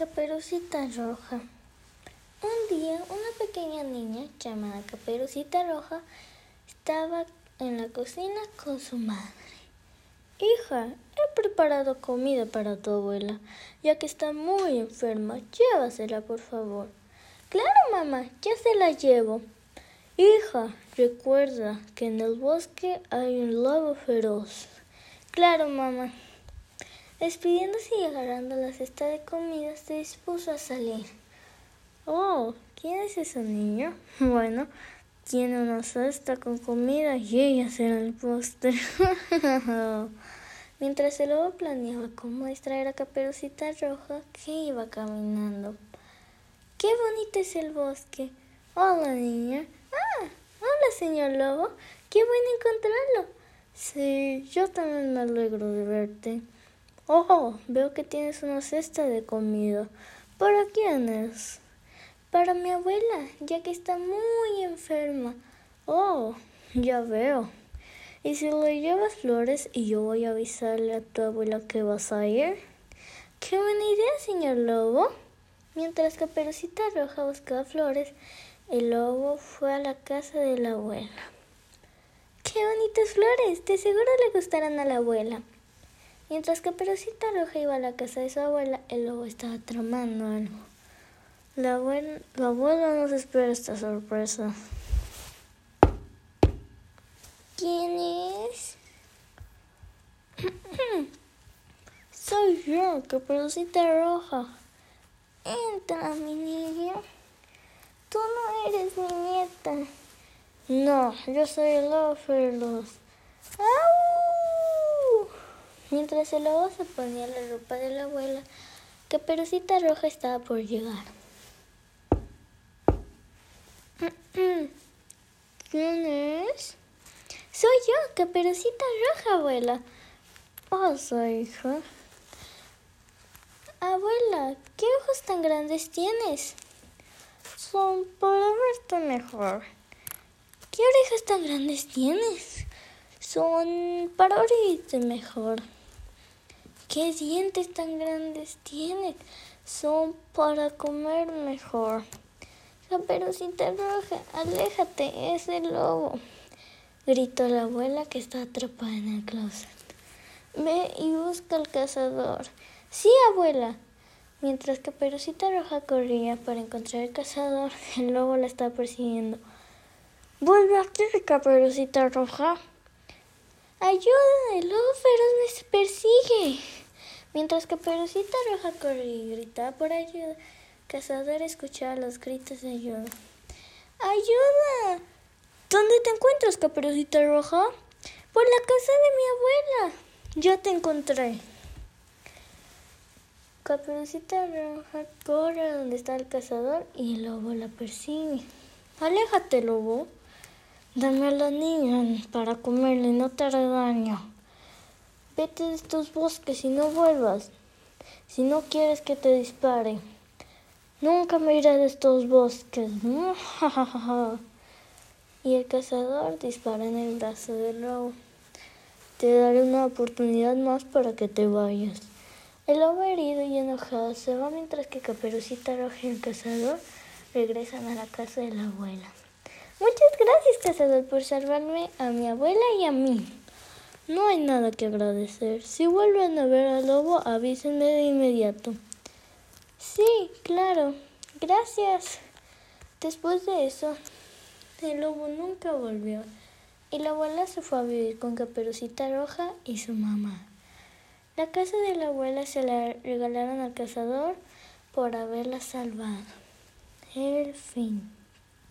Caperucita Roja. Un día una pequeña niña llamada Caperucita Roja estaba en la cocina con su madre. Hija, he preparado comida para tu abuela, ya que está muy enferma. Llévasela, por favor. Claro, mamá, ya se la llevo. Hija, recuerda que en el bosque hay un lobo feroz. Claro, mamá. Despidiéndose y agarrando la cesta de comida, se dispuso a salir. Oh, ¿quién es ese niño? Bueno, tiene una cesta con comida y ella será el postre. Mientras el lobo planeaba cómo distraer a Caperucita Roja, que iba caminando. ¡Qué bonito es el bosque! Hola, niña. Ah, hola, señor lobo. ¡Qué bueno encontrarlo! Sí, yo también me alegro de verte. Oh, veo que tienes una cesta de comida. ¿Para quién es? Para mi abuela, ya que está muy enferma. Oh, ya veo. ¿Y si le llevas flores y yo voy a avisarle a tu abuela que vas a ir? ¡Qué buena idea, señor lobo! Mientras que Perucita Roja buscaba flores, el lobo fue a la casa de la abuela. ¡Qué bonitas flores! De seguro le gustarán a la abuela. Mientras que Perucita Roja iba a la casa de su abuela, el lobo estaba tramando algo. La, abuela, no se espera esta sorpresa. ¿Quién es? Soy yo, Caperucita Roja. Entra, mi niña. Tú no eres mi nieta. No, yo soy el lobo feroz. Mientras el lobo se ponía la ropa de la abuela, Caperucita Roja estaba por llegar. ¿Quién es? Soy yo, Caperucita Roja, abuela. Oh, soy hija. Abuela, ¿qué ojos tan grandes tienes? Son para verte mejor. ¿Qué orejas tan grandes tienes? Son para oírte mejor. ¿Qué dientes tan grandes tienes? Son para comer mejor. Caperucita roja, aléjate, es el lobo. Gritó la abuela que está atrapada en el closet. Ve y busca al cazador. Sí, abuela. Mientras Caperucita Roja corría para encontrar al cazador, el lobo la estaba persiguiendo. Vuelve aquí, Caperucita Roja. Ayuda, el lobo feroz me persigue. Mientras que Perucita Roja corría y gritaba por ayuda, Cazador escuchaba los gritos de ayuda. ¡Ayuda! ¿Dónde te encuentras, Caperucita Roja? Por la casa de mi abuela. Ya te encontré. Caperucita Roja corre donde está el cazador y el lobo la persigue. Aléjate, lobo. Dame a la niña para comerle, no te haré daño. Vete de estos bosques y no vuelvas. Si no quieres que te dispare. Nunca me iré de estos bosques. y el cazador dispara en el brazo del lobo. Te daré una oportunidad más para que te vayas. El lobo herido y enojado se va mientras que Caperucita Roja y el cazador regresan a la casa de la abuela. Muchas gracias, cazador, por salvarme a mi abuela y a mí. No hay nada que agradecer. Si vuelven a ver al lobo, avísenme de inmediato. Sí, claro. Gracias. Después de eso, el lobo nunca volvió y la abuela se fue a vivir con Caperucita Roja y su mamá. La casa de la abuela se la regalaron al cazador por haberla salvado. El fin.